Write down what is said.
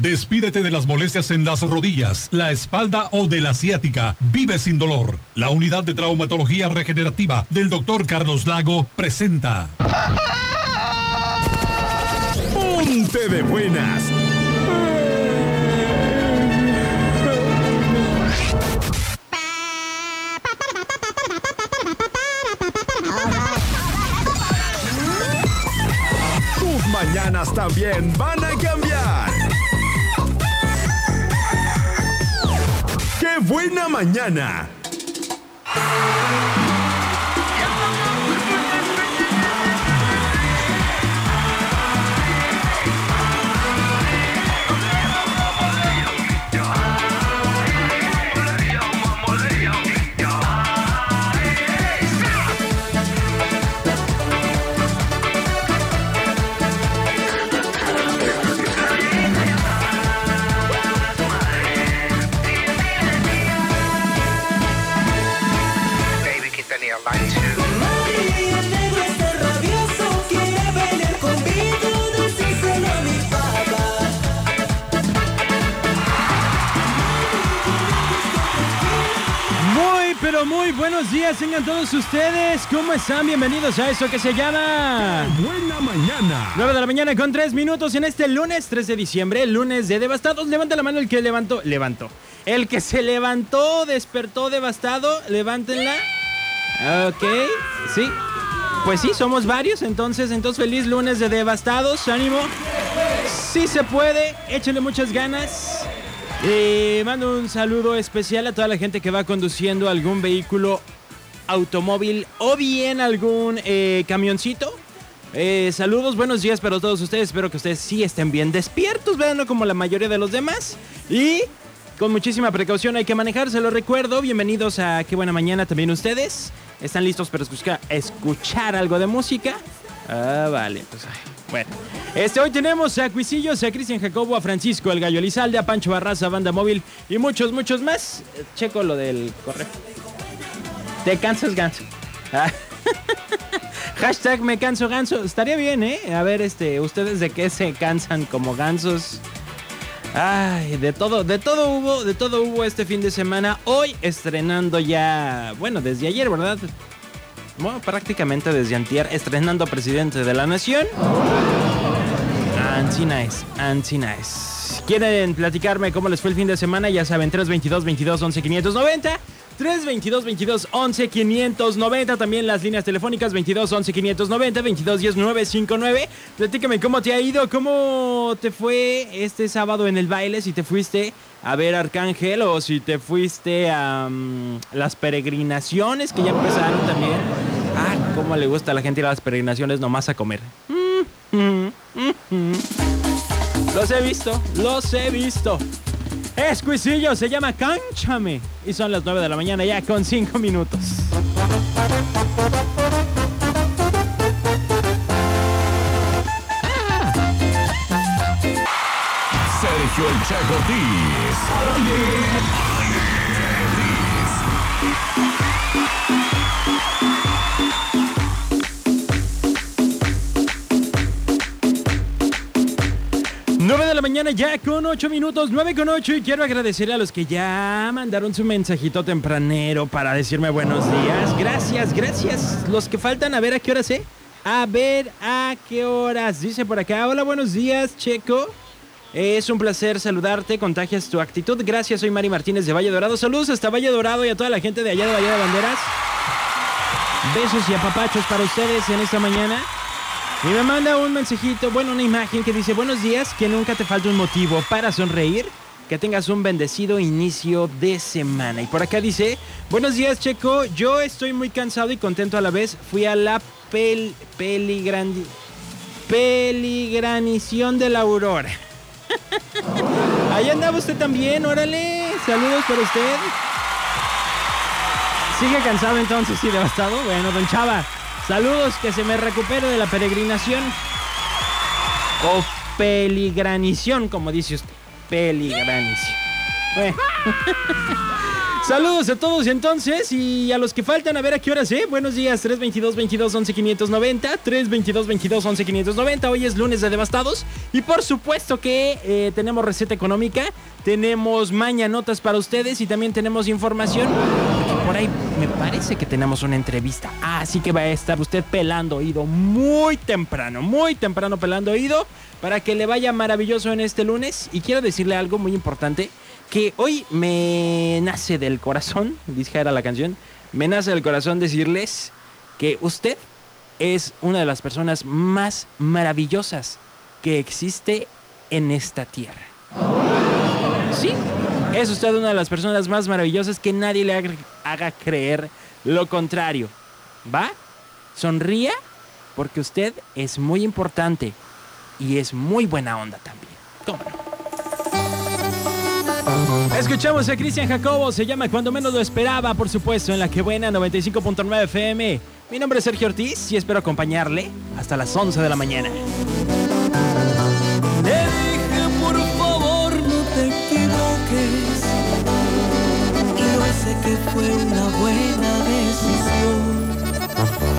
Despídete de las molestias en las rodillas, la espalda o de la ciática. Vive sin dolor. La unidad de traumatología regenerativa del doctor Carlos Lago presenta. Ponte de buenas. Tus mañanas también van a cambiar. Buena mañana! Muy, buenos días tengan todos ustedes. ¿Cómo están? Bienvenidos a eso que se llama... ¡Buena mañana! 9 de la mañana con 3 minutos en este lunes 3 de diciembre, lunes de devastados. Levanta la mano el que levantó, levantó. El que se levantó, despertó devastado, levántenla. Ok, sí. Pues sí, somos varios, entonces, entonces feliz lunes de devastados, ánimo. Sí se puede, échale muchas ganas. Eh, mando un saludo especial a toda la gente que va conduciendo algún vehículo automóvil o bien algún eh, camioncito. Eh, saludos, buenos días para todos ustedes. Espero que ustedes sí estén bien despiertos, veanlo como la mayoría de los demás. Y con muchísima precaución hay que manejar, se lo recuerdo. Bienvenidos a Qué Buena Mañana también ustedes. ¿Están listos para escuchar algo de música? Ah, vale, pues bueno. Este, hoy tenemos a Cuisillos, a Cristian Jacobo, a Francisco, el Gallo Elizalde, a Pancho Barraza, Banda Móvil y muchos, muchos más. Eh, Checo lo del correo. Te cansas ganso. Ah. Hashtag me canso ganso. Estaría bien, ¿eh? A ver, este, ustedes de qué se cansan como gansos. Ay, de todo, de todo hubo, de todo hubo este fin de semana. Hoy estrenando ya, bueno, desde ayer, ¿verdad? Bueno, prácticamente desde antier, estrenando Presidente de la Nación. Ancina es, Ancina es. ¿Quieren platicarme cómo les fue el fin de semana? Ya saben, 322 22 11 590. 322 22 11 590. También las líneas telefónicas 22 11 590, 22 10 959. Platícame cómo te ha ido, cómo te fue este sábado en el baile, si te fuiste a ver Arcángel o si te fuiste a mm, las peregrinaciones que ya empezaron también. Ah, cómo le gusta a la gente ir a las peregrinaciones nomás a comer. Mm, mm. Los he visto, los he visto. Es Cuisillo, se llama Cánchame. Y son las 9 de la mañana ya con 5 minutos. Sergio El Chaco 9 de la mañana ya con 8 minutos, 9 con 8 y quiero agradecerle a los que ya mandaron su mensajito tempranero para decirme buenos días. Gracias, gracias. Los que faltan, a ver a qué horas, ¿eh? A ver a qué horas. Dice por acá, hola, buenos días, Checo. Es un placer saludarte, contagias tu actitud. Gracias, soy Mari Martínez de Valle Dorado. Saludos hasta Valle Dorado y a toda la gente de allá de Valle de Banderas. Besos y apapachos para ustedes en esta mañana. Y me manda un mensajito, bueno, una imagen que dice, buenos días, que nunca te falte un motivo para sonreír, que tengas un bendecido inicio de semana. Y por acá dice, buenos días Checo, yo estoy muy cansado y contento a la vez, fui a la pel, peligrandi, peligranición de la aurora. Ahí andaba usted también, órale, saludos para usted. ¿Sigue cansado entonces y devastado? Bueno, don Chava, saludos, que se me recupere de la peregrinación. O peligranición, como dice usted. Peligranición. Saludos a todos entonces y a los que faltan a ver a qué horas, ¿eh? Buenos días, 322 22 11 590, 322 22 11 590. Hoy es lunes de Devastados y por supuesto que eh, tenemos receta económica, tenemos mañanotas para ustedes y también tenemos información. Por ahí me parece que tenemos una entrevista, así que va a estar usted pelando oído muy temprano, muy temprano pelando oído para que le vaya maravilloso en este lunes. Y quiero decirle algo muy importante que hoy me nace del corazón, dijera la canción, me nace del corazón decirles que usted es una de las personas más maravillosas que existe en esta tierra. Sí, es usted una de las personas más maravillosas que nadie le haga, creer lo contrario. ¿Va? Sonría porque usted es muy importante y es muy buena onda también. ¿Cómo no? Escuchamos a Cristian Jacobo, se llama Cuando menos lo esperaba, por supuesto, en la que buena 95.9 FM. Mi nombre es Sergio Ortiz y espero acompañarle hasta las 11 de la mañana.